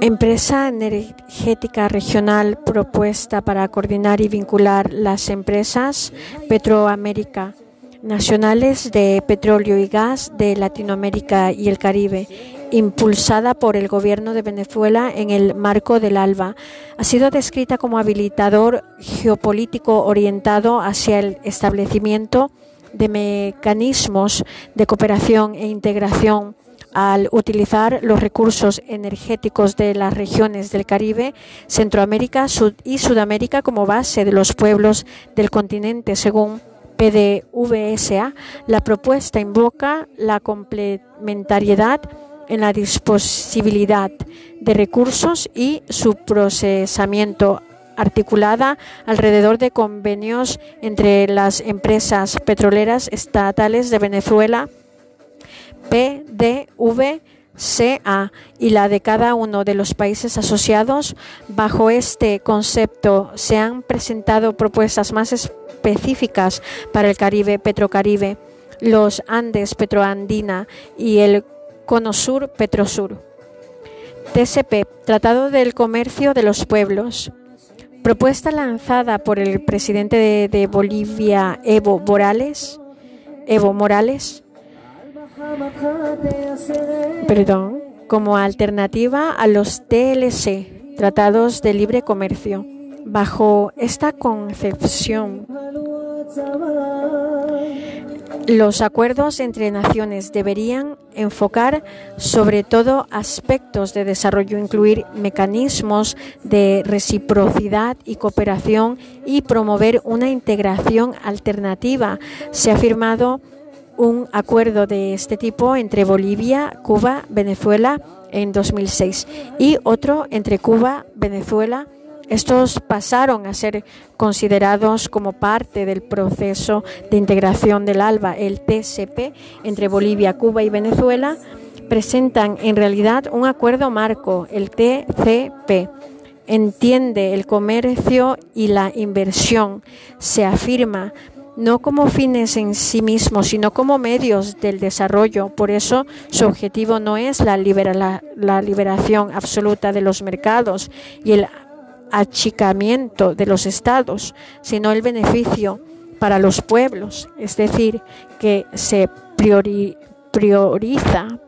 Empresa energética regional propuesta para coordinar y vincular las empresas Petroamérica nacionales de petróleo y gas de Latinoamérica y el Caribe, impulsada por el gobierno de Venezuela en el marco del ALBA. Ha sido descrita como habilitador geopolítico orientado hacia el establecimiento de mecanismos de cooperación e integración al utilizar los recursos energéticos de las regiones del Caribe, Centroamérica y Sudamérica como base de los pueblos del continente, según PDVSA, la propuesta invoca la complementariedad en la disponibilidad de recursos y su procesamiento articulada alrededor de convenios entre las empresas petroleras estatales de Venezuela, PDVSA, y la de cada uno de los países asociados. Bajo este concepto se han presentado propuestas más específicas para el Caribe, Petrocaribe, los Andes, Petroandina y el Cono Sur, Petrosur. TCP, Tratado del Comercio de los Pueblos. Propuesta lanzada por el presidente de, de Bolivia, Evo Morales. Evo Morales perdón, como alternativa a los TLC, Tratados de Libre Comercio. Bajo esta concepción, los acuerdos entre naciones deberían enfocar sobre todo aspectos de desarrollo, incluir mecanismos de reciprocidad y cooperación y promover una integración alternativa. Se ha firmado un acuerdo de este tipo entre Bolivia, Cuba, Venezuela en 2006 y otro entre Cuba, Venezuela. Estos pasaron a ser considerados como parte del proceso de integración del ALBA, el TCP, entre Bolivia, Cuba y Venezuela, presentan en realidad un acuerdo marco, el TCP. Entiende el comercio y la inversión. Se afirma no como fines en sí mismos, sino como medios del desarrollo. Por eso su objetivo no es la, la, liberación absoluta de los mercados y el achicamiento de los estados, sino el beneficio para los pueblos, es decir, que se prioriza,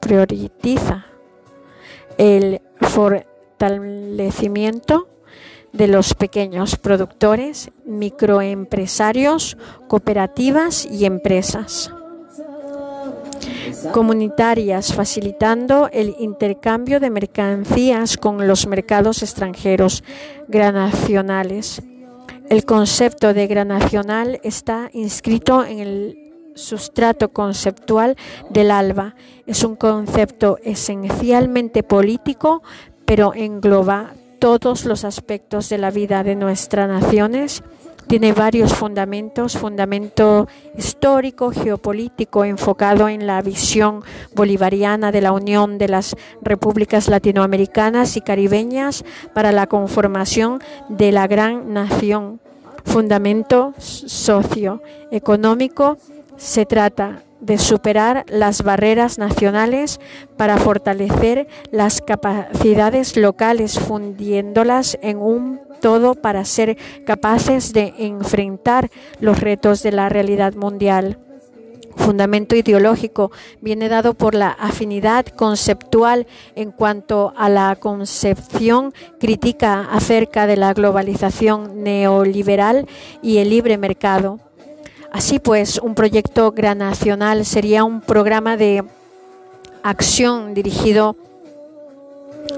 prioriza el fortalecimiento de los pequeños productores, microempresarios, cooperativas y empresas comunitarias, facilitando el intercambio de mercancías con los mercados extranjeros granacionales. El concepto de granacional está inscrito en el sustrato conceptual del ALBA. Es un concepto esencialmente político, pero engloba todos los aspectos de la vida de nuestras naciones. Tiene varios fundamentos, fundamento histórico, geopolítico, enfocado en la visión bolivariana de la Unión de las Repúblicas Latinoamericanas y Caribeñas para la conformación de la gran nación. Fundamento socioeconómico, se trata de superar las barreras nacionales para fortalecer las capacidades locales, fundiéndolas en un todo para ser capaces de enfrentar los retos de la realidad mundial. Fundamento ideológico viene dado por la afinidad conceptual en cuanto a la concepción crítica acerca de la globalización neoliberal y el libre mercado Así pues, un proyecto gran nacional sería un programa de acción dirigido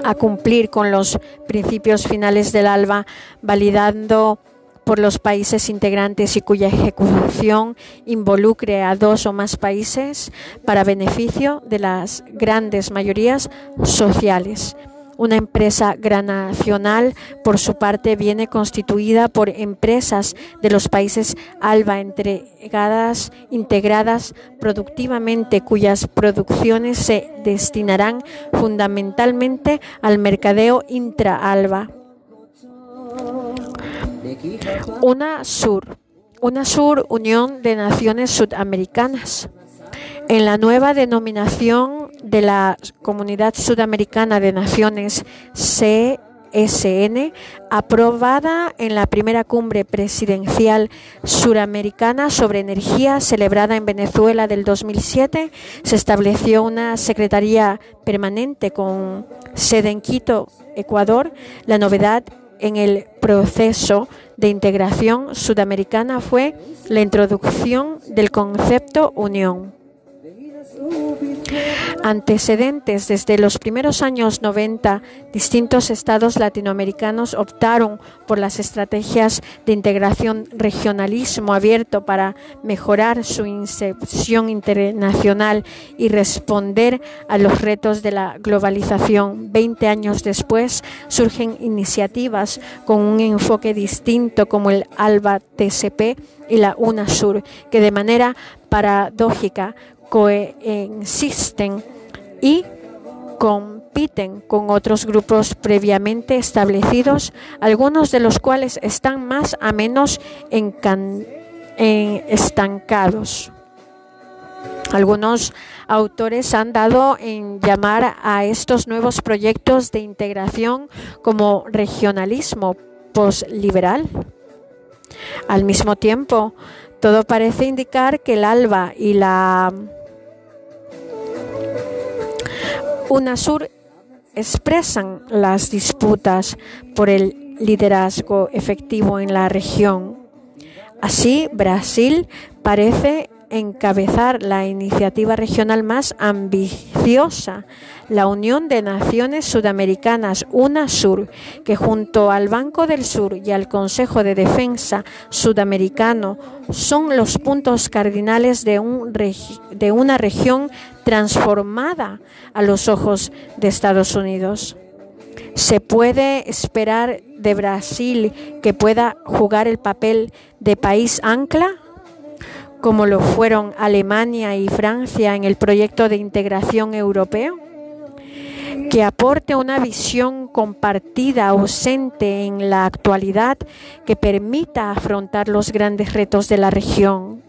a cumplir con los principios finales del ALBA, validando por los países integrantes y cuya ejecución involucre a dos o más países para beneficio de las grandes mayorías sociales. Una empresa granacional, por su parte, viene constituida por empresas de los países ALBA entregadas, integradas productivamente, cuyas producciones se destinarán fundamentalmente al mercadeo intra-ALBA. Una Sur, una Sur Unión de Naciones Sudamericanas En la nueva denominación de la Comunidad Sudamericana de Naciones, CSN, aprobada en la primera cumbre presidencial suramericana sobre energía celebrada en Venezuela del 2007, se estableció una secretaría permanente con sede en Quito, Ecuador. La novedad en el proceso de integración sudamericana fue la introducción del concepto unión. Antecedentes desde los primeros años 90, distintos estados latinoamericanos optaron por las estrategias de integración regionalismo abierto para mejorar su inserción internacional y responder a los retos de la globalización. Veinte años después surgen iniciativas con un enfoque distinto como el ALBA TCP y la UNASUR, que de manera paradójica coexisten y compiten con otros grupos previamente establecidos, algunos de los cuales están más a menos estancados. Algunos autores han dado en llamar a estos nuevos proyectos de integración como regionalismo posliberal. Al mismo tiempo, todo parece indicar que el ALBA y la UNASUR expresan las disputas por el liderazgo efectivo en la región. Así, Brasil parece encabezar la iniciativa regional más ambiciosa, la Unión de Naciones Sudamericanas, UNASUR, que junto al Banco del Sur y al Consejo de Defensa Sudamericano son los puntos cardinales de, de una región transformada a los ojos de Estados Unidos. ¿Se puede esperar de Brasil que pueda jugar el papel de país ancla? Como lo fueron Alemania y Francia en el proyecto de integración europeo? que aporte una visión compartida ausente en la actualidad que permita afrontar los grandes retos de la región.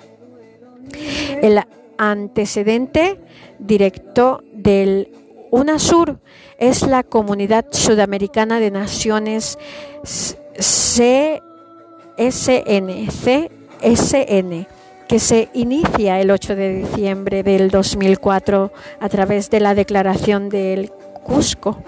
El antecedente directo del UNASUR es la Comunidad Sudamericana de Naciones CSN, CSN que se inicia el 8 de diciembre del 2004 a través de la Declaración del Cusco.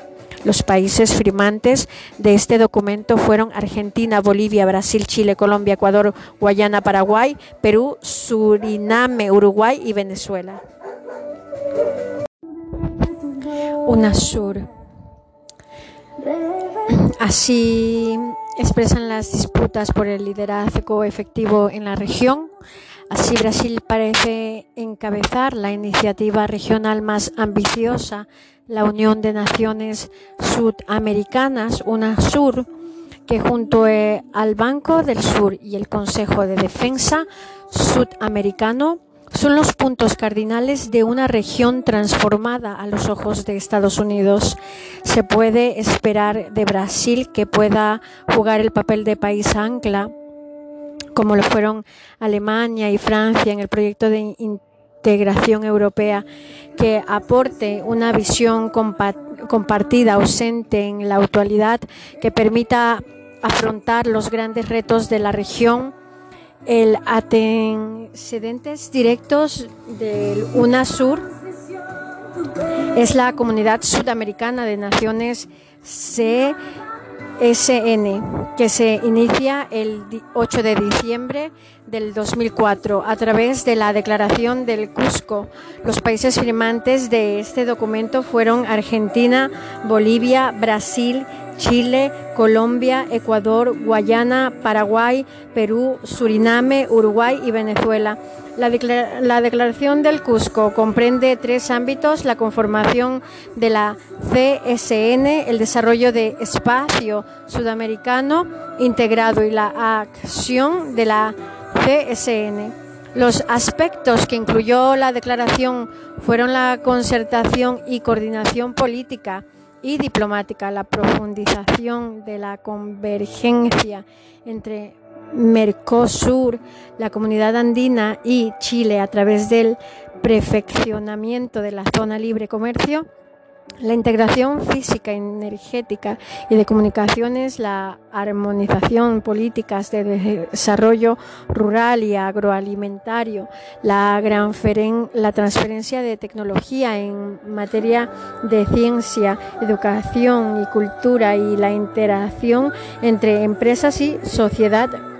Los países firmantes de este documento fueron Argentina, Bolivia, Brasil, Chile, Colombia, Ecuador, Guayana, Paraguay, Perú, Suriname, Uruguay y Venezuela. UNASUR. Así expresan las disputas por el liderazgo efectivo en la región Así Brasil parece encabezar la iniciativa regional más ambiciosa, la Unión de Naciones Sudamericanas, UNASUR, que junto eh, al Banco del Sur y el Consejo de Defensa Sudamericano son los puntos cardinales de una región transformada a los ojos de Estados Unidos. Se puede esperar de Brasil que pueda jugar el papel de país ancla como lo fueron Alemania y Francia en el proyecto de integración europea, que aporte una visión compartida, ausente en la actualidad, que permita afrontar los grandes retos de la región. El antecedentes directos del UNASUR es la Comunidad Sudamericana de Naciones C SN, que se inicia el 8 de diciembre del 2004 a través de la Declaración del Cusco. Los países firmantes de este documento fueron Argentina, Bolivia, Brasil, Chile, Colombia, Ecuador, Guayana, Paraguay, Perú, Suriname, Uruguay y Venezuela. La, declaración del Cusco comprende tres ámbitos, la conformación de la CSN, el desarrollo de espacio sudamericano integrado y la acción de la CSN. Los aspectos que incluyó la declaración fueron la concertación y coordinación política, y diplomática, la profundización de la convergencia entre Mercosur, la Comunidad Andina y Chile a través del perfeccionamiento de la zona libre comercio, la integración física, energética y de comunicaciones, la armonización políticas de desarrollo rural y agroalimentario, la, la transferencia de tecnología en materia de ciencia, educación y cultura y la interacción entre empresas y sociedad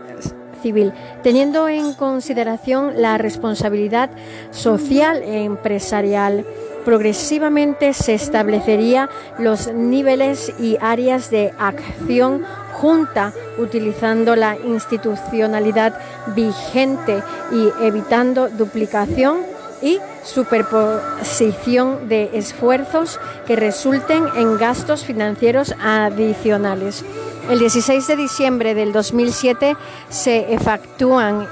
teniendo en consideración la responsabilidad social e empresarial progresivamente se establecería los niveles y áreas de acción junta utilizando la institucionalidad vigente y evitando duplicación y superposición de esfuerzos que resulten en gastos financieros adicionales. El 16 de diciembre del 2007 se efectúan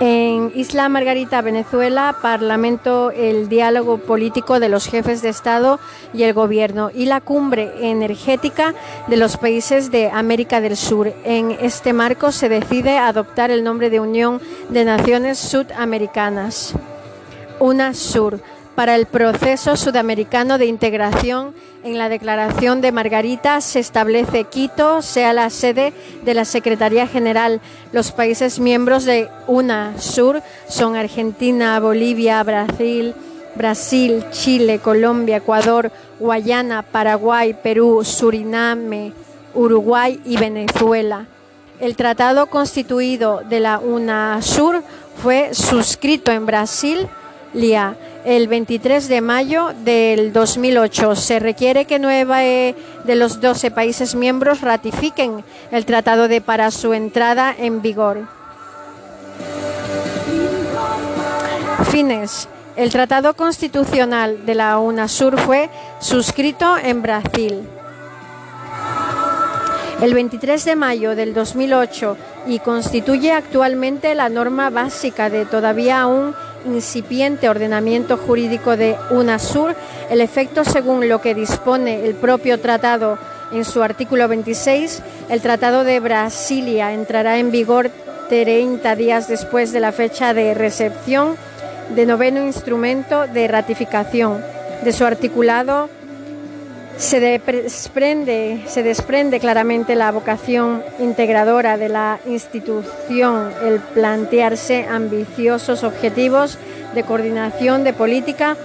en Isla Margarita, Venezuela, Parlamento, el diálogo político de los jefes de Estado y el Gobierno y la cumbre energética de los países de América del Sur. En este marco se decide adoptar el nombre de Unión de Naciones Sudamericanas, UNASUR para el proceso sudamericano de integración. En la declaración de Margarita se establece Quito sea la sede de la Secretaría General. Los países miembros de UNASUR son Argentina, Bolivia, Brasil, Brasil, Chile, Colombia, Ecuador, Guayana, Paraguay, Perú, Suriname, Uruguay y Venezuela. El tratado constituido de la UNASUR fue suscrito en Brasil, LIA el 23 de mayo del 2008. Se requiere que nueve de los 12 países miembros ratifiquen el tratado de para su entrada en vigor. Fines. El Tratado Constitucional de la UNASUR fue suscrito en Brasil el 23 de mayo del 2008 y constituye actualmente la norma básica de todavía un incipiente ordenamiento jurídico de UNASUR, el efecto según lo que dispone el propio tratado en su artículo 26, el Tratado de Brasilia entrará en vigor 30 días después de la fecha de recepción de noveno instrumento de ratificación. De su articulado se desprende, se desprende claramente la vocación integradora de la institución, el plantearse ambiciosos objetivos de coordinación de política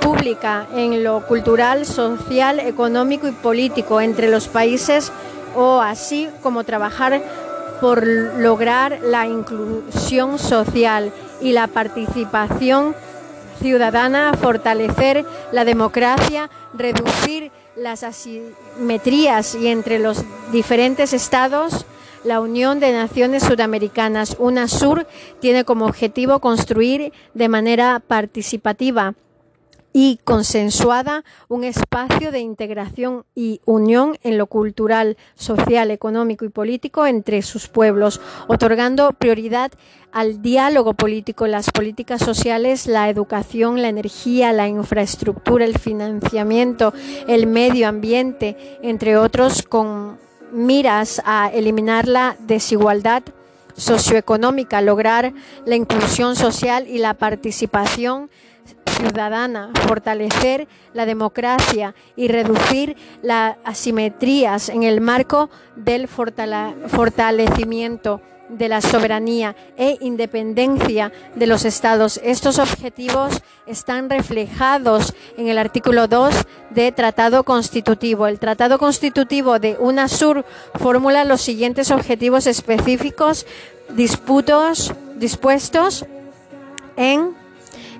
pública en lo cultural, social, económico y político entre los países o así como trabajar por lograr la inclusión social y la participación ciudadana, fortalecer la democracia, reducir las asimetrías y entre los diferentes estados, la Unión de Naciones Sudamericanas, UNASUR, tiene como objetivo construir de manera participativa y consensuada un espacio de integración y unión en lo cultural, social, económico y político entre sus pueblos, otorgando prioridad al diálogo político, las políticas sociales, la educación, la energía, la infraestructura, el financiamiento, el medio ambiente, entre otros, con miras a eliminar la desigualdad socioeconómica, lograr la inclusión social y la participación ciudadana, fortalecer la democracia y reducir las asimetrías en el marco del fortalecimiento de la soberanía e independencia de los estados. Estos objetivos están reflejados en el artículo 2 de Tratado Constitutivo. El Tratado Constitutivo de UNASUR formula los siguientes objetivos específicos disputos, dispuestos en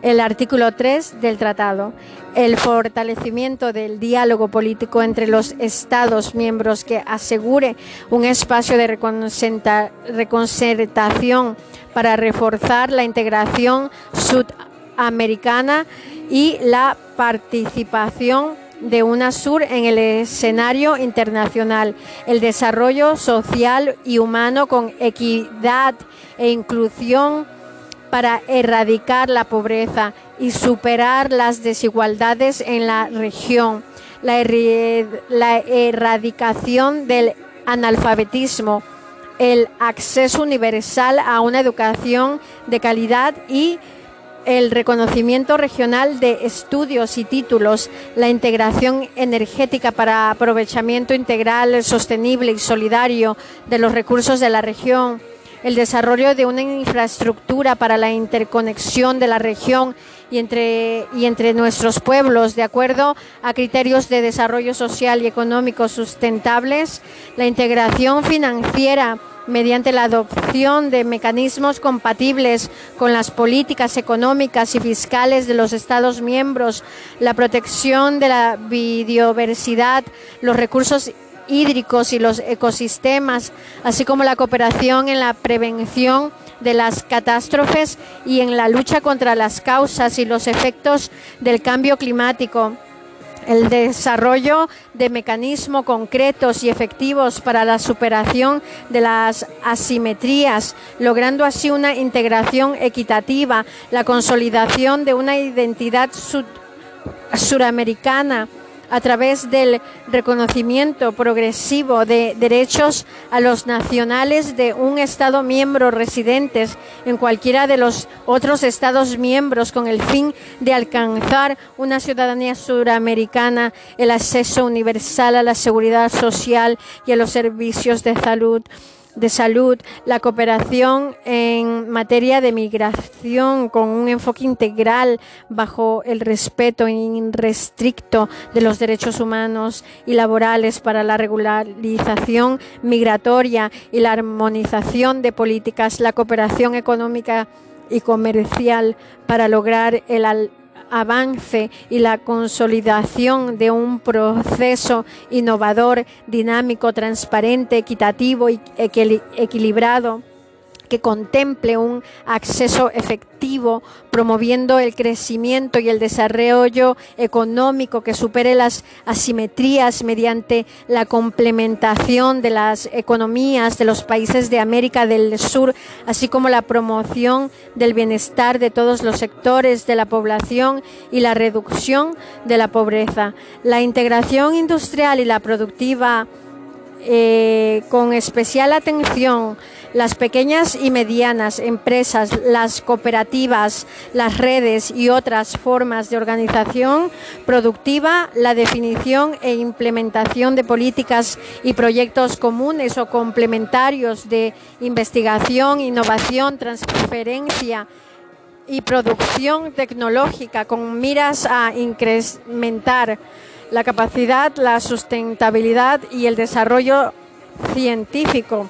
el artículo 3 del tratado, el fortalecimiento del diálogo político entre los Estados miembros que asegure un espacio de reconcertación para reforzar la integración sudamericana y la participación de UNASUR en el escenario internacional, el desarrollo social y humano con equidad e inclusión para erradicar la pobreza y superar las desigualdades en la región, la, erradicación del analfabetismo, el acceso universal a una educación de calidad y el reconocimiento regional de estudios y títulos, la integración energética para aprovechamiento integral, sostenible y solidario de los recursos de la región, el desarrollo de una infraestructura para la interconexión de la región y entre, y entre nuestros pueblos de acuerdo a criterios de desarrollo social y económico sustentables, la integración financiera mediante la adopción de mecanismos compatibles con las políticas económicas y fiscales de los Estados miembros, la protección de la biodiversidad, los recursos hídricos y los ecosistemas, así como la cooperación en la prevención de las catástrofes y en la lucha contra las causas y los efectos del cambio climático. El desarrollo de mecanismos concretos y efectivos para la superación de las asimetrías, logrando así una integración equitativa, la consolidación de una identidad suramericana a través del reconocimiento progresivo de derechos a los nacionales de un Estado miembro residentes en cualquiera de los otros Estados miembros con el fin de alcanzar una ciudadanía suramericana, el acceso universal a la seguridad social y a los servicios de salud de salud, la cooperación en materia de migración con un enfoque integral bajo el respeto irrestricto de los derechos humanos y laborales para la regularización migratoria y la armonización de políticas, la cooperación económica y comercial para lograr el avance y la consolidación de un proceso innovador, dinámico, transparente, equitativo y equilibrado que contemple un acceso efectivo, promoviendo el crecimiento y el desarrollo económico que supere las asimetrías mediante la complementación de las economías de los países de América del Sur, así como la promoción del bienestar de todos los sectores de la población y la reducción de la pobreza. La integración industrial y la productiva eh, con especial atención las pequeñas y medianas empresas, las cooperativas, las redes y otras formas de organización productiva, la definición e implementación de políticas y proyectos comunes o complementarios de investigación, innovación, transferencia y producción tecnológica con miras a incrementar la capacidad, la sustentabilidad y el desarrollo científico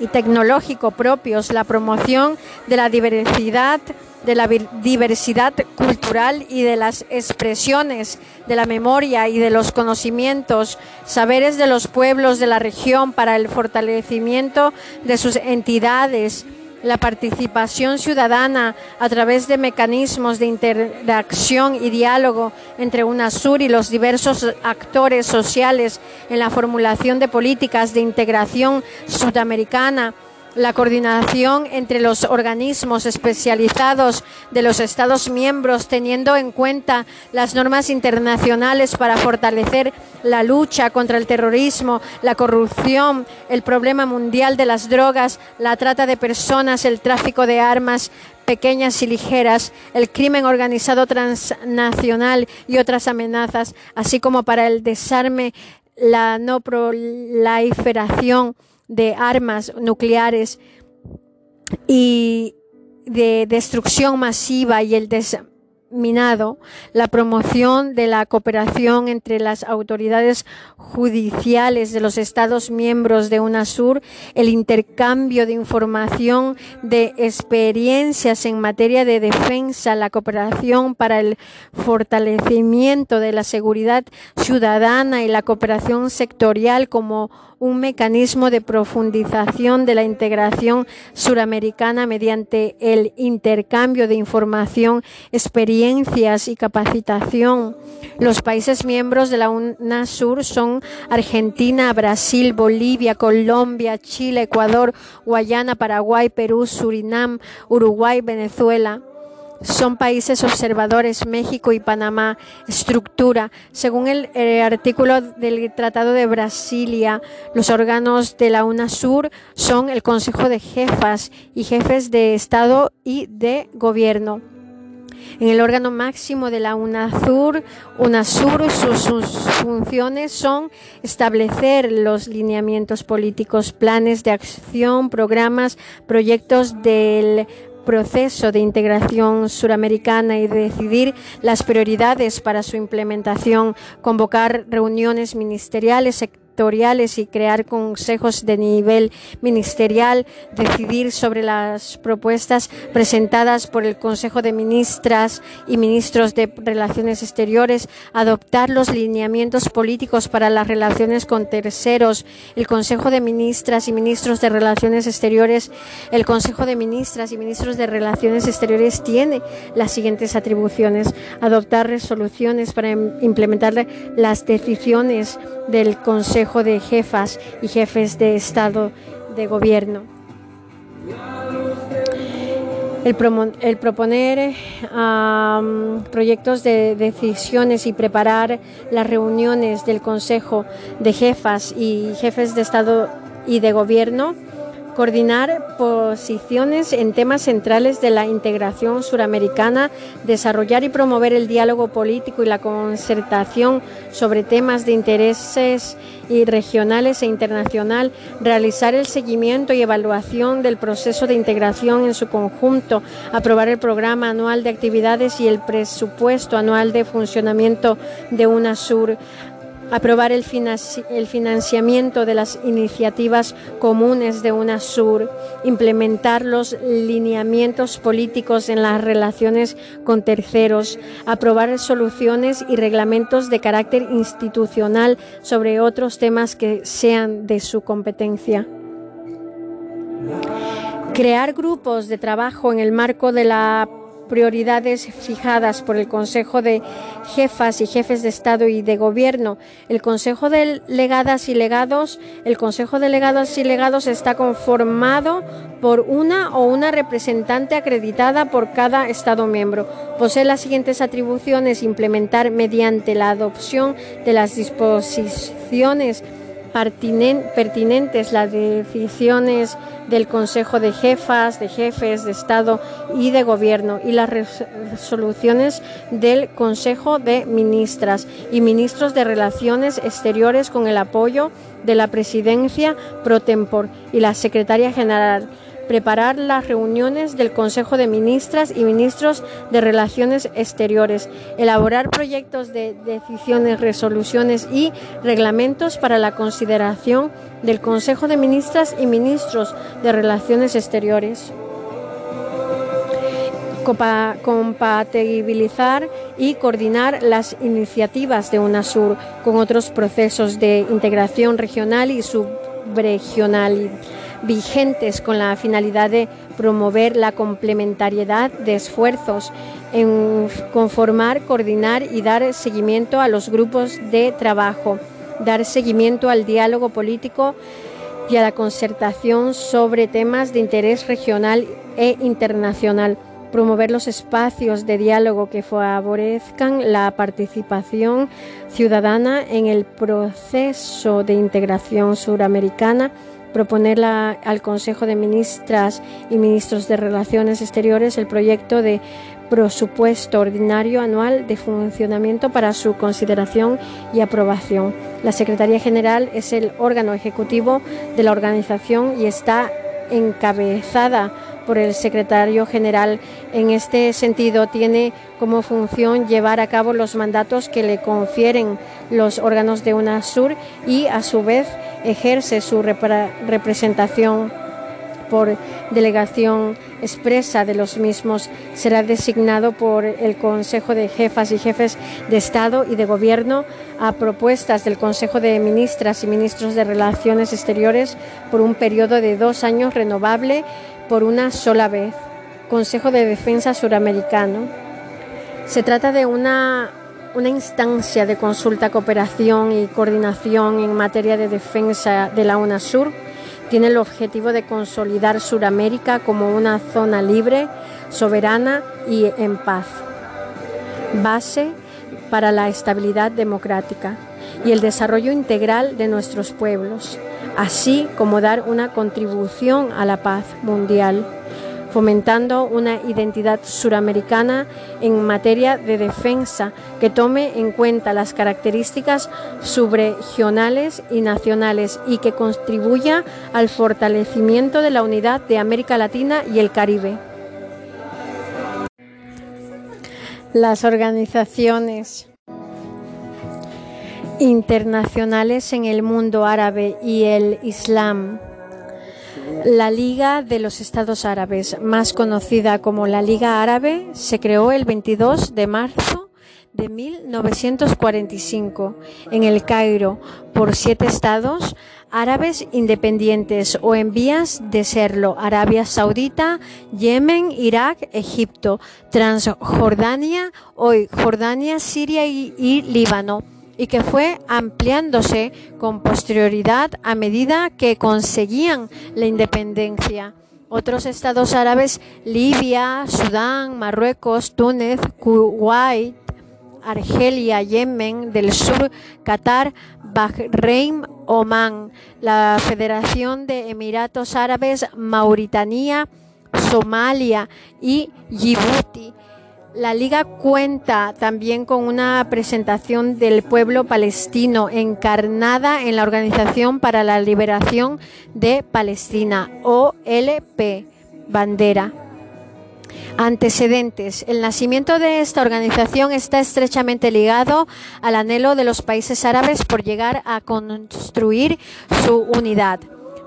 y tecnológico propios, la promoción de la diversidad de la diversidad cultural y de las expresiones de la memoria y de los conocimientos, saberes de los pueblos de la región para el fortalecimiento de sus entidades la participación ciudadana a través de mecanismos de interacción y diálogo entre UNASUR y los diversos actores sociales en la formulación de políticas de integración sudamericana la coordinación entre los organismos especializados de los Estados miembros, teniendo en cuenta las normas internacionales para fortalecer la lucha contra el terrorismo, la corrupción, el problema mundial de las drogas, la trata de personas, el tráfico de armas pequeñas y ligeras, el crimen organizado transnacional y otras amenazas, así como para el desarme, la no proliferación de armas nucleares y de destrucción masiva y el minado la promoción de la cooperación entre las autoridades judiciales de los Estados miembros de UNASUR, el intercambio de información, de experiencias en materia de defensa, la cooperación para el fortalecimiento de la seguridad ciudadana y la cooperación sectorial como un mecanismo de profundización de la integración suramericana mediante el intercambio de información, y capacitación. Los países miembros de la UNASUR son Argentina, Brasil, Bolivia, Colombia, Chile, Ecuador, Guayana, Paraguay, Perú, Surinam, Uruguay, Venezuela. son países observadores México y Panamá. Estructura. Según el, el, artículo del Tratado de Brasilia, los órganos de la UNASUR son el Consejo de Jefas y Jefes de Estado y de Gobierno. En el órgano máximo de la UNASUR, UNASUR sus, sus, funciones son establecer los lineamientos políticos, planes de acción, programas, proyectos del proceso de integración suramericana y decidir las prioridades para su implementación, convocar reuniones ministeriales, y crear consejos de nivel ministerial, decidir sobre las propuestas presentadas por el Consejo de Ministras y Ministros de Relaciones Exteriores, adoptar los lineamientos políticos para las relaciones con terceros, el Consejo de Ministras y Ministros de Relaciones Exteriores, el Consejo de Ministras y Ministros de Relaciones Exteriores tiene las siguientes atribuciones, adoptar resoluciones para implementar las decisiones del Consejo de Jefas y Jefes de Estado de Gobierno. El, el proponer proyectos de decisiones y preparar las reuniones del Consejo de Jefas y Jefes de Estado y de Gobierno coordinar posiciones en temas centrales de la integración suramericana, desarrollar y promover el diálogo político y la concertación sobre temas de intereses y regionales e internacional, realizar el seguimiento y evaluación del proceso de integración en su conjunto, aprobar el programa anual de actividades y el presupuesto anual de funcionamiento de UNASUR, aprobar el, financiamiento de las iniciativas comunes de UNASUR, implementar los lineamientos políticos en las relaciones con terceros, aprobar soluciones y reglamentos de carácter institucional sobre otros temas que sean de su competencia. Crear grupos de trabajo en el marco de la prioridades fijadas por el Consejo de Jefas y Jefes de Estado y de Gobierno. El Consejo de Legadas y Legados, el Consejo de Legadas y Legados está conformado por una o una representante acreditada por cada Estado miembro. Posee las siguientes atribuciones: implementar mediante la adopción de las disposiciones pertinentes las decisiones del Consejo de Jefas, de Jefes de Estado y de Gobierno y las resoluciones del Consejo de Ministras y Ministros de Relaciones Exteriores con el apoyo de la Presidencia pro tempore y la Secretaria General preparar las reuniones del Consejo de Ministras y Ministros de Relaciones Exteriores, elaborar proyectos de decisiones, resoluciones y reglamentos para la consideración del Consejo de Ministras y Ministros de Relaciones Exteriores. Compatibilizar y coordinar las iniciativas de UNASUR con otros procesos de integración regional y subregional vigentes con la finalidad de promover la complementariedad de esfuerzos en conformar, coordinar y dar seguimiento a los grupos de trabajo, dar seguimiento al diálogo político y a la concertación sobre temas de interés regional e internacional promover los espacios de diálogo que favorezcan la participación ciudadana en el proceso de integración suramericana proponerla al Consejo de Ministras y Ministros de Relaciones Exteriores el proyecto de presupuesto ordinario anual de funcionamiento para su consideración y aprobación. La Secretaría General es el órgano ejecutivo de la organización y está encabezada por el secretario general. En este sentido, tiene como función llevar a cabo los mandatos que le confieren los órganos de UNASUR y, a su vez, ejerce su representación por delegación expresa de los mismos será designado por el Consejo de Jefas y Jefes de Estado y de Gobierno a propuestas del Consejo de Ministras y Ministros de Relaciones Exteriores por un periodo de dos años renovable por una sola vez. Consejo de Defensa Suramericano. Se trata de una una instancia de consulta, cooperación y coordinación en materia de defensa de la UNASUR Tiene el objetivo de consolidar Suramérica como una zona libre, soberana y en paz, base para la estabilidad democrática y el desarrollo integral de nuestros pueblos, así como dar una contribución a la paz mundial fomentando una identidad suramericana en materia de defensa que tome en cuenta las características subregionales y nacionales y que contribuya al fortalecimiento de la unidad de América Latina y el Caribe. Las organizaciones internacionales en el mundo árabe y el Islam la Liga de los Estados Árabes, más conocida como la Liga Árabe, se creó el 22 de marzo de 1945 en el Cairo por siete estados árabes independientes o en vías de serlo, Arabia Saudita, Yemen, Irak, Egipto, Transjordania, hoy Jordania, Siria y Líbano y que fue ampliándose con posterioridad a medida que conseguían la independencia. Otros estados árabes, Libia, Sudán, Marruecos, Túnez, Kuwait, Argelia, Yemen del Sur, Qatar, Bahrein, Omán, la Federación de Emiratos Árabes, Mauritania, Somalia y Djibouti la liga cuenta también con una presentación del pueblo palestino encarnada en la Organización para la Liberación de Palestina, OLP, bandera. Antecedentes. El nacimiento de esta organización está estrechamente ligado al anhelo de los países árabes por llegar a construir su unidad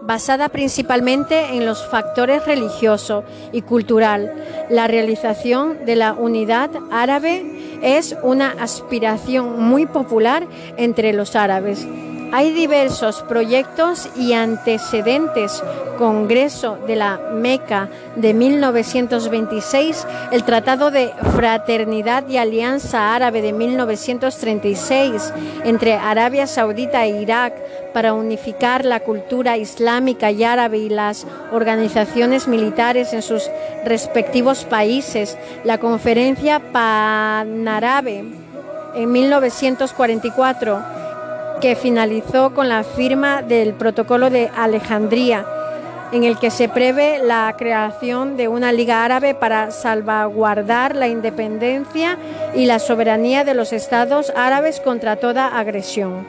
basada principalmente en los factores religioso y cultural. La realización de la unidad árabe es una aspiración muy popular entre los árabes. Hay diversos proyectos y antecedentes. Congreso de la Meca de 1926, el Tratado de Fraternidad y Alianza Árabe de 1936 entre Arabia Saudita e Irak para unificar la cultura islámica y árabe y las organizaciones militares en sus respectivos países. La Conferencia Panarabe en 1944 que finalizó con la firma del Protocolo de Alejandría, en el que se prevé la creación de una Liga Árabe para salvaguardar la independencia y la soberanía de los estados árabes contra toda agresión.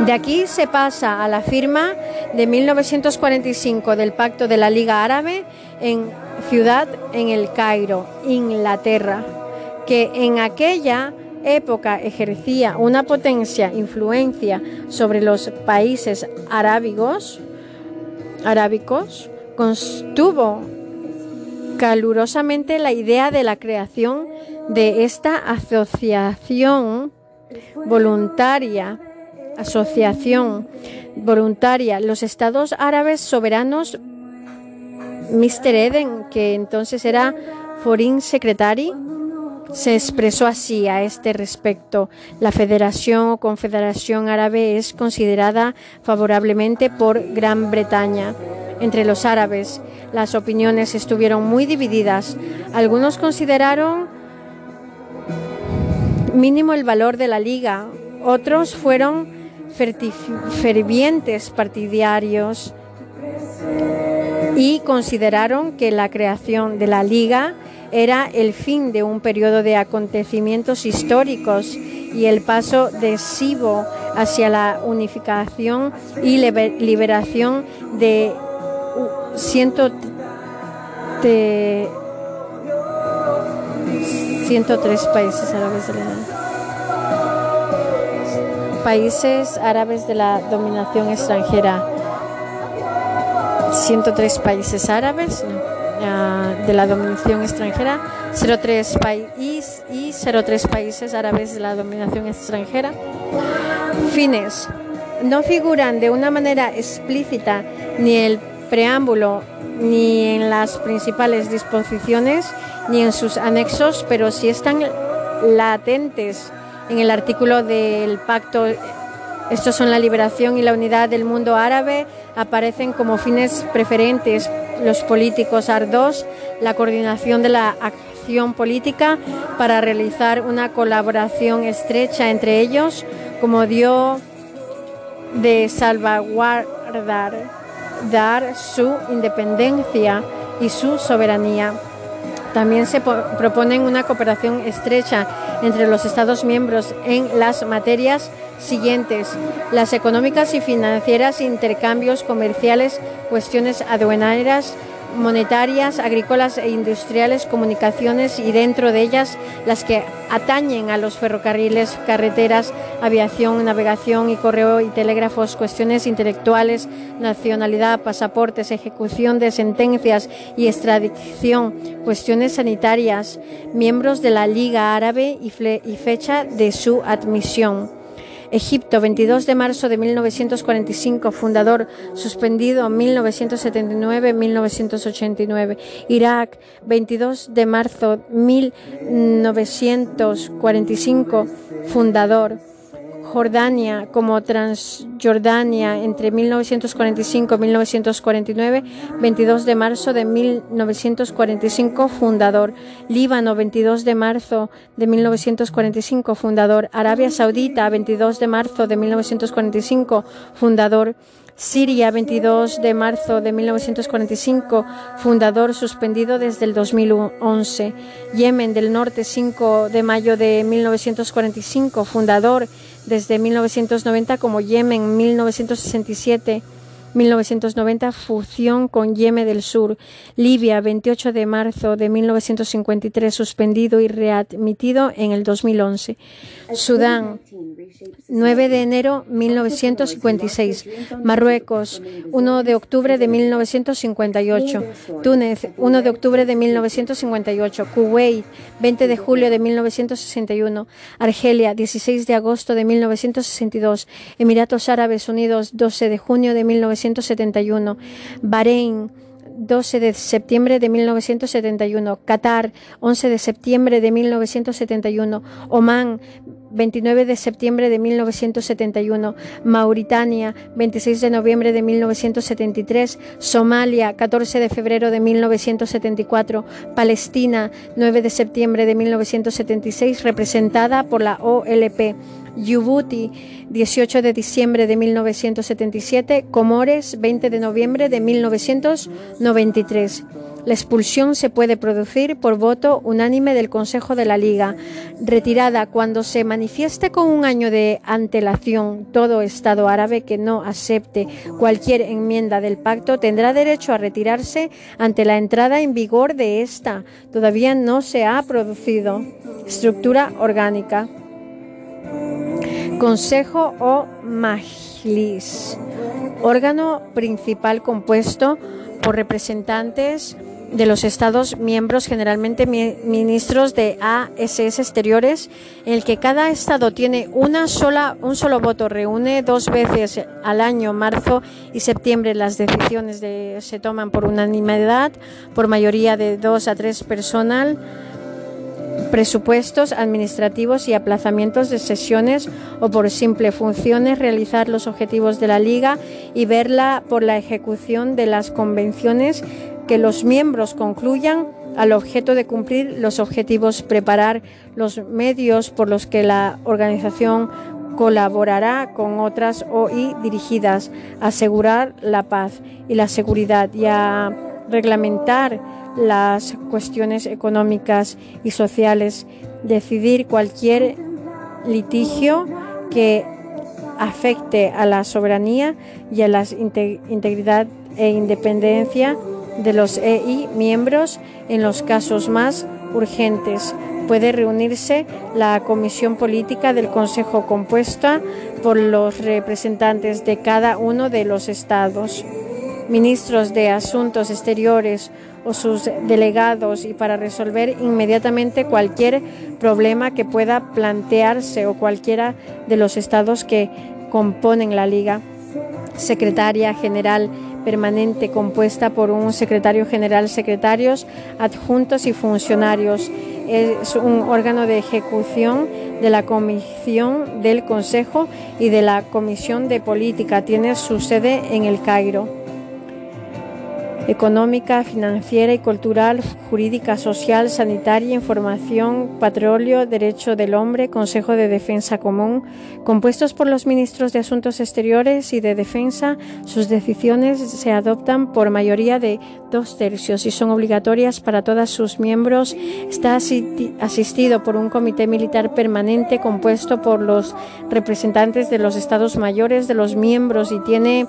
De aquí se pasa a la firma de 1945 del Pacto de la Liga Árabe en Ciudad en el Cairo, Inglaterra, que en aquella época ejercía una potencia influencia sobre los países arábigos, arábicos, constuvo calurosamente la idea de la creación de esta asociación voluntaria, asociación voluntaria, los estados árabes soberanos, Mr. Eden, que entonces era Foreign Secretary, se expresó así a este respecto. La Federación o Confederación Árabe es considerada favorablemente por Gran Bretaña. Entre los árabes, las opiniones estuvieron muy divididas. Algunos consideraron mínimo el valor de la liga, otros fueron fervientes partidarios y consideraron que la creación de la liga era el fin de un periodo de acontecimientos históricos y el paso decisivo hacia la unificación y liberación de, de 103 países árabes de la países árabes de la dominación extranjera 103 países árabes de la dominación extranjera, 03 países y 03 países árabes de la dominación extranjera. Fines. No figuran de una manera explícita ni el preámbulo ni en las principales disposiciones ni en sus anexos, pero sí están latentes en el artículo del pacto Estos son la liberación y la unidad del mundo árabe. Aparecen como fines preferentes los políticos ardos, la coordinación de la acción política para realizar una colaboración estrecha entre ellos, como dio de salvaguardar dar su independencia y su soberanía. También se proponen una cooperación estrecha entre los Estados miembros en las materias siguientes, las económicas y financieras, intercambios comerciales, cuestiones aduaneras, monetarias, agrícolas e industriales, comunicaciones y dentro de ellas las que atañen a los ferrocarriles, carreteras, aviación, navegación y correo y telégrafos, cuestiones intelectuales, nacionalidad, pasaportes, ejecución de sentencias y extradición, cuestiones sanitarias, miembros de la Liga Árabe y, fecha de su admisión. Egipto, 22 de marzo de 1945, fundador, suspendido 1979-1989. Irak, 22 de marzo 1945, fundador. Jordania como Transjordania entre 1945 y 1949, 22 de marzo de 1945, fundador. Líbano, 22 de marzo de 1945, fundador. Arabia Saudita, 22 de marzo de 1945, fundador. Siria, 22 de marzo de 1945, fundador suspendido desde el 2011. Yemen del Norte, 5 de mayo de 1945, fundador desde 1990 como Yemen 1967. 1990, fusión con Yemen del Sur. Libia, 28 de marzo de 1953, suspendido y readmitido en el 2011. Sudán, 9 de enero 1956. Marruecos, 1 de octubre de 1958. Túnez, 1 de octubre de 1958. Kuwait, 20 de julio de 1961. Argelia, 16 de agosto de 1962. Emiratos Árabes Unidos, 12 de junio de 1971. Bahrein, 12 de septiembre de 1971, Qatar, 11 de septiembre de 1971, Omán, 29 de septiembre de 1971, Mauritania, 26 de noviembre de 1973, Somalia, 14 de febrero de 1974, Palestina, 9 de septiembre de 1976, representada por la OLP. Djibouti, 18 de diciembre de 1977, Comores, 20 de noviembre de 1993. La expulsión se puede producir por voto unánime del Consejo de la Liga. Retirada cuando se manifieste con un año de antelación todo Estado árabe que no acepte cualquier enmienda del pacto tendrá derecho a retirarse ante la entrada en vigor de esta. Todavía no se ha producido. Estructura orgánica. Consejo o Majlis, órgano principal compuesto por representantes de los Estados miembros, generalmente ministros de ASS exteriores, en el que cada Estado tiene una sola, un solo voto, reúne dos veces al año, marzo y septiembre. Las decisiones se toman por unanimidad, por mayoría de dos a tres personas presupuestos administrativos y aplazamientos de sesiones o por simple funciones realizar los objetivos de la Liga y verla por la ejecución de las convenciones que los miembros concluyan al objeto de cumplir los objetivos, preparar los medios por los que la organización colaborará con otras OI dirigidas asegurar la paz y la seguridad. Y a reglamentar las cuestiones económicas y sociales, decidir cualquier litigio que afecte a la soberanía y a la integridad e independencia de los EI miembros en los casos más urgentes. Puede reunirse la comisión política del Consejo compuesta por los representantes de cada uno de los estados, ministros de Asuntos Exteriores o sus delegados y para resolver inmediatamente cualquier problema que pueda plantearse o cualquiera de los estados que componen la Liga. Secretaria General permanente compuesta por un secretario general, secretarios, adjuntos y funcionarios. es un órgano de ejecución de la Comisión del Consejo y de la Comisión de Política. Tiene su sede en el Cairo económica, financiera y cultural, jurídica, social, sanitaria, información, petróleo, derecho del hombre, Consejo de Defensa Común, compuestos por los ministros de Asuntos Exteriores y de Defensa. Sus decisiones se adoptan por mayoría de dos tercios y son obligatorias para todos sus miembros. Está asistido por un comité militar permanente compuesto por los representantes de los estados mayores de los miembros y tiene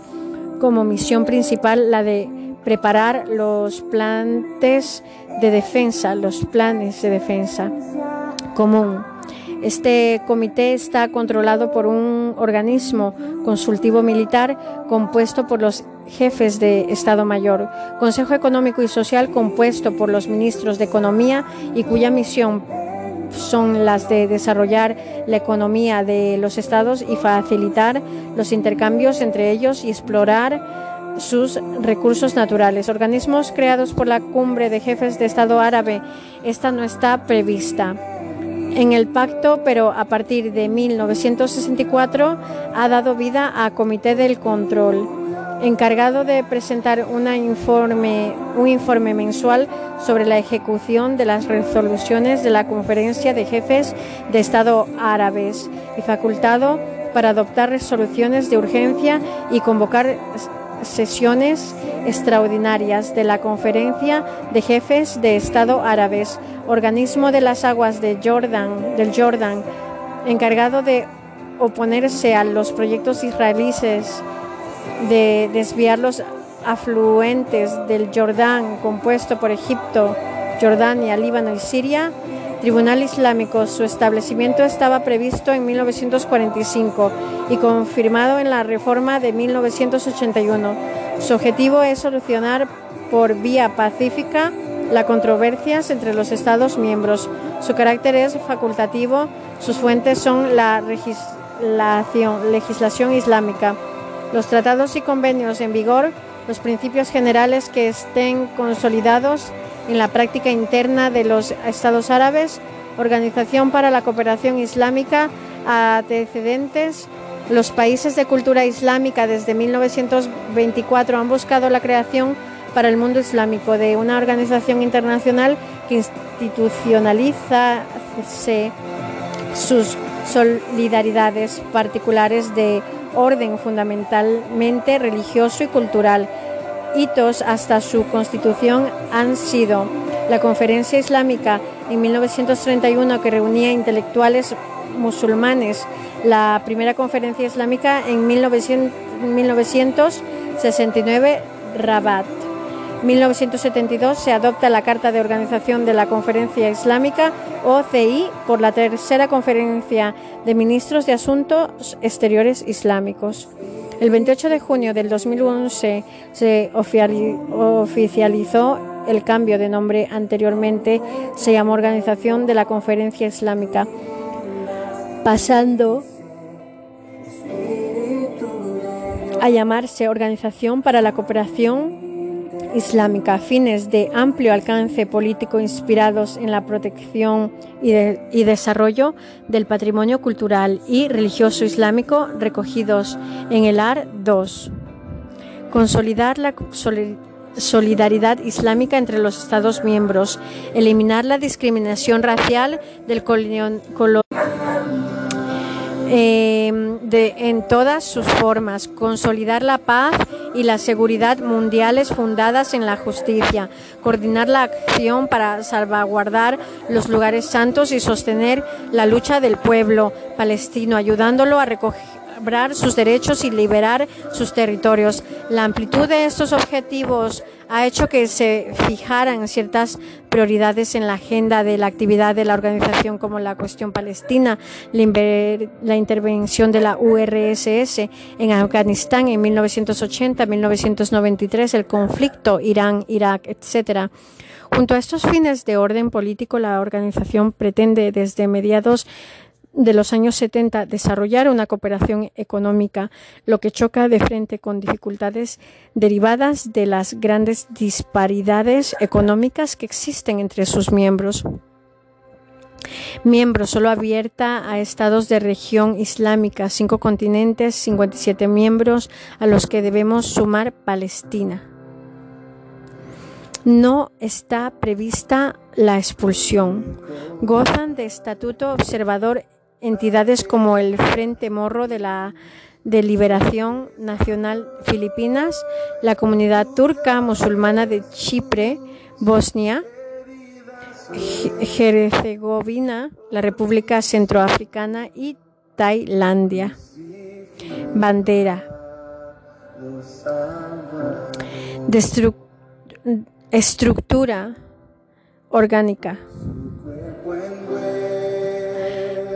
como misión principal la de preparar los planes de defensa, los planes de defensa común. Este comité está controlado por un organismo consultivo militar compuesto por los jefes de Estado Mayor, Consejo Económico y Social compuesto por los ministros de Economía y cuya misión son las de desarrollar la economía de los estados y facilitar los intercambios entre ellos y explorar sus recursos naturales. Organismos creados por la Cumbre de Jefes de Estado Árabe. Esta no está prevista en el pacto, pero a partir de 1964 ha dado vida a Comité del Control, encargado de presentar informe, un informe mensual sobre la ejecución de las resoluciones de la Conferencia de Jefes de Estado Árabes y facultado para adoptar resoluciones de urgencia y convocar sesiones extraordinarias de la Conferencia de Jefes de Estado Árabes, organismo de las aguas de Jordan, del Jordán, encargado de oponerse a los proyectos israelíes de desviar los afluentes del Jordán, compuesto por Egipto, Jordania, Líbano y Siria, Tribunal Islámico. Su establecimiento estaba previsto en 1945 y confirmado en la reforma de 1981. Su objetivo es solucionar por vía pacífica las controversias entre los Estados miembros. Su carácter es facultativo. Sus fuentes son la legislación islámica, los tratados y convenios en vigor, los principios generales que estén consolidados en la práctica interna de los Estados árabes, Organización para la Cooperación Islámica, antecedentes. Los países de cultura islámica desde 1924 han buscado la creación para el mundo islámico de una organización internacional que institucionaliza sus solidaridades particulares de orden fundamentalmente religioso y cultural hitos hasta su constitución han sido la Conferencia Islámica en 1931 que reunía intelectuales musulmanes, la primera conferencia islámica en 1969 Rabat. 1972 se adopta la Carta de Organización de la Conferencia Islámica OCI por la tercera conferencia de ministros de Asuntos Exteriores Islámicos. El 28 de junio del 2011 se oficializó el cambio de nombre. Anteriormente se llamó Organización de la Conferencia Islámica, pasando a llamarse Organización para la Cooperación islámica, fines de amplio alcance político inspirados en la protección y, y, desarrollo del patrimonio cultural y religioso islámico recogidos en el AR 2. Consolidar la solidaridad islámica entre los Estados miembros, eliminar la discriminación racial del colonialismo Em, de, en todas sus formas, consolidar la paz y la seguridad mundiales fundadas en la justicia, coordinar la acción para salvaguardar los lugares santos y sostener la lucha del pueblo palestino, ayudándolo a recoger sus derechos y liberar sus territorios. La amplitud de estos objetivos ha hecho que se fijaran ciertas prioridades en la agenda de la actividad de la organización como la cuestión palestina, la, intervención de la URSS en Afganistán en 1980, 1993, el conflicto Irán-Irak, etc. Junto a estos fines de orden político, la organización pretende desde mediados de los años 70 desarrollar una cooperación económica, lo que choca de frente con dificultades derivadas de las grandes disparidades económicas que existen entre sus miembros. Miembro solo abierta a estados de región islámica, cinco continentes, 57 miembros a los que debemos sumar Palestina. No está prevista la expulsión. Gozan de estatuto observador entidades como el Frente Morro de la de Liberación Nacional Filipinas, la comunidad turca musulmana de Chipre, Bosnia, Herzegovina, la República Centroafricana y Tailandia. Bandera. estructura orgánica.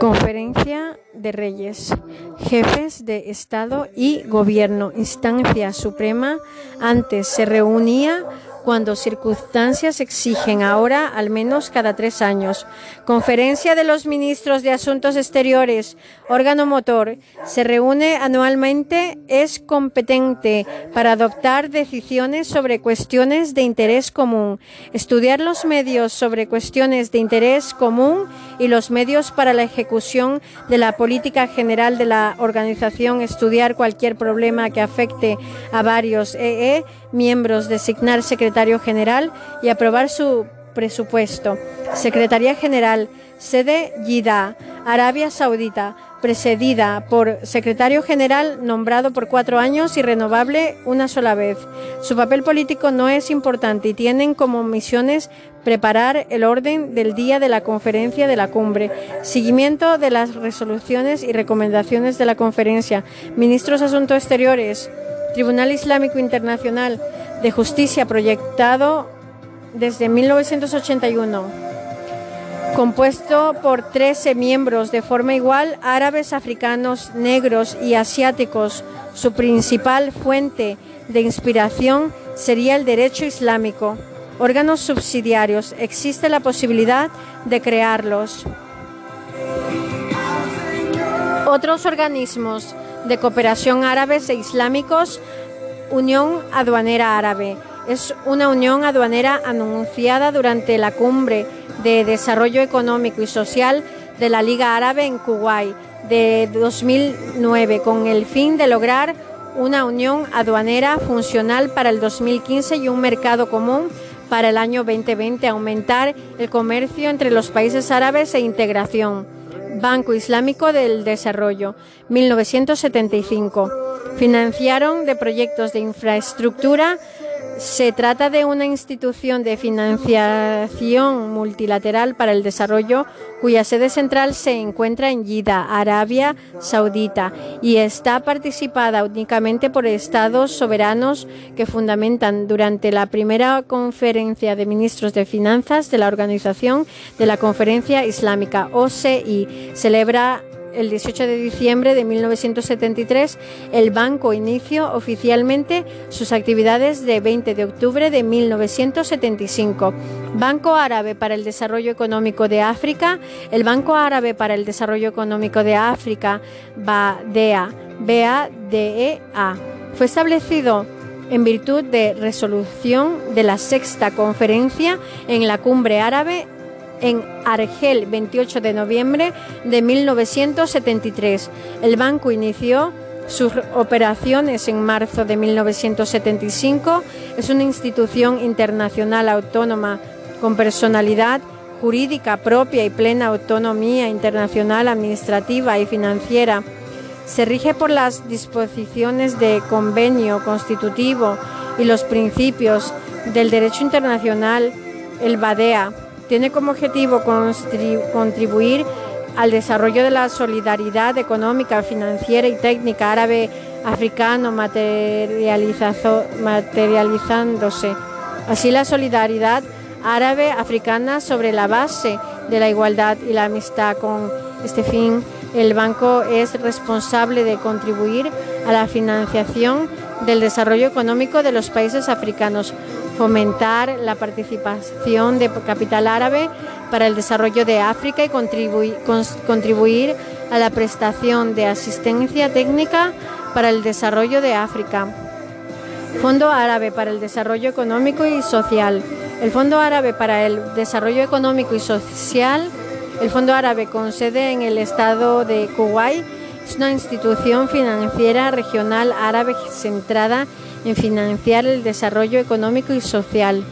Conferencia de Reyes, jefes de Estado y Gobierno, instancia suprema, antes se reunía cuando circunstancias exigen ahora al menos cada tres años. Conferencia de los Ministros de Asuntos Exteriores, órgano motor, se reúne anualmente, es competente para adoptar decisiones sobre cuestiones de interés común, estudiar los medios sobre cuestiones de interés común y los medios para la ejecución de la política general de la organización, estudiar cualquier problema que afecte a varios EE miembros, designar secretario general y aprobar su presupuesto. Secretaría General, sede Yida, Arabia Saudita, precedida por secretario general nombrado por cuatro años y renovable una sola vez. Su papel político no es importante y tienen como misiones preparar el orden del día de la conferencia de la cumbre, seguimiento de las resoluciones y recomendaciones de la conferencia, ministros Asuntos Exteriores, Tribunal Islámico Internacional de Justicia proyectado desde 1981, compuesto por 13 miembros de forma igual, árabes, africanos, negros y asiáticos. Su principal fuente de inspiración sería el derecho islámico. Órganos subsidiarios. Existe la posibilidad de crearlos. Otros organismos de cooperación árabes e islámicos, Unión Aduanera Árabe. Es una unión aduanera anunciada durante la cumbre de desarrollo económico y social de la Liga Árabe en Kuwait de 2009 con el fin de lograr una unión aduanera funcional para el 2015 y un mercado común para el año 2020, aumentar el comercio entre los países árabes e integración. Banco Islámico del Desarrollo, 1975. Financiaron de proyectos de infraestructura se trata de una institución de financiación multilateral para el desarrollo cuya sede central se encuentra en Yida, Arabia Saudita, y está participada únicamente por estados soberanos que fundamentan durante la primera conferencia de ministros de finanzas de la Organización de la Conferencia Islámica, OCI. Celebra el 18 de diciembre de 1973, el banco inició oficialmente sus actividades de 20 de octubre de 1975. Banco Árabe para el Desarrollo Económico de África, el Banco Árabe para el Desarrollo Económico de África, BADEA, BADEA, fue establecido en virtud de resolución de la sexta conferencia en la cumbre árabe en Argel 28 de noviembre de 1973. El banco inició sus operaciones en marzo de 1975. Es una institución internacional autónoma con personalidad jurídica propia y plena autonomía internacional, administrativa y financiera. Se rige por las disposiciones de convenio constitutivo y los principios del derecho internacional, el BADEA tiene como objetivo contribuir al desarrollo de la solidaridad económica, financiera y técnica árabe-africano materializándose. Así la solidaridad árabe-africana sobre la base de la igualdad y la amistad. Con este fin, el banco es responsable de contribuir a la financiación del desarrollo económico de los países africanos fomentar la participación de capital árabe para el desarrollo de África y contribuir, a la prestación de asistencia técnica para el desarrollo de África. Fondo Árabe para el Desarrollo Económico y Social. El Fondo Árabe para el Desarrollo Económico y Social El Fondo Árabe, con sede en el estado de Kuwait, es una institución financiera regional árabe centrada en financiar el desarrollo económico y social.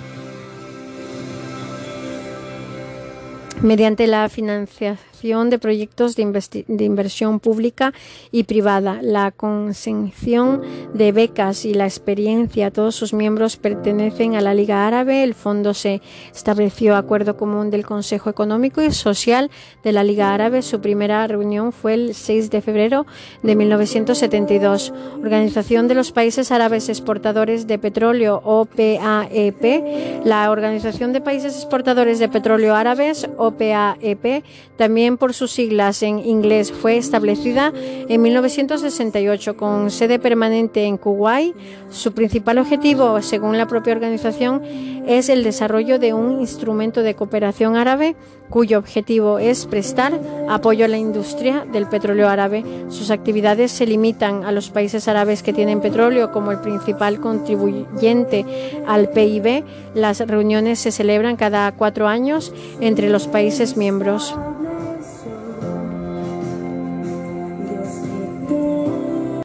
mediante la financiación de proyectos de, inversión pública y privada, la concesión de becas y la experiencia. Todos sus miembros pertenecen a la Liga Árabe. El fondo se estableció acuerdo común del Consejo Económico y Social de la Liga Árabe. Su primera reunión fue el 6 de febrero de 1972. Organización de los Países Árabes Exportadores de Petróleo, OPAEP. La Organización de Países Exportadores de Petróleo Árabes, OPAEP, también por sus siglas en inglés, fue establecida en 1968 con sede permanente en Kuwait. Su principal objetivo, según la propia organización, es el desarrollo de un instrumento de cooperación árabe cuyo objetivo es prestar apoyo a la industria del petróleo árabe. Sus actividades se limitan a los países árabes que tienen petróleo como el principal contribuyente al PIB. Las reuniones se celebran cada cuatro años entre los países miembros.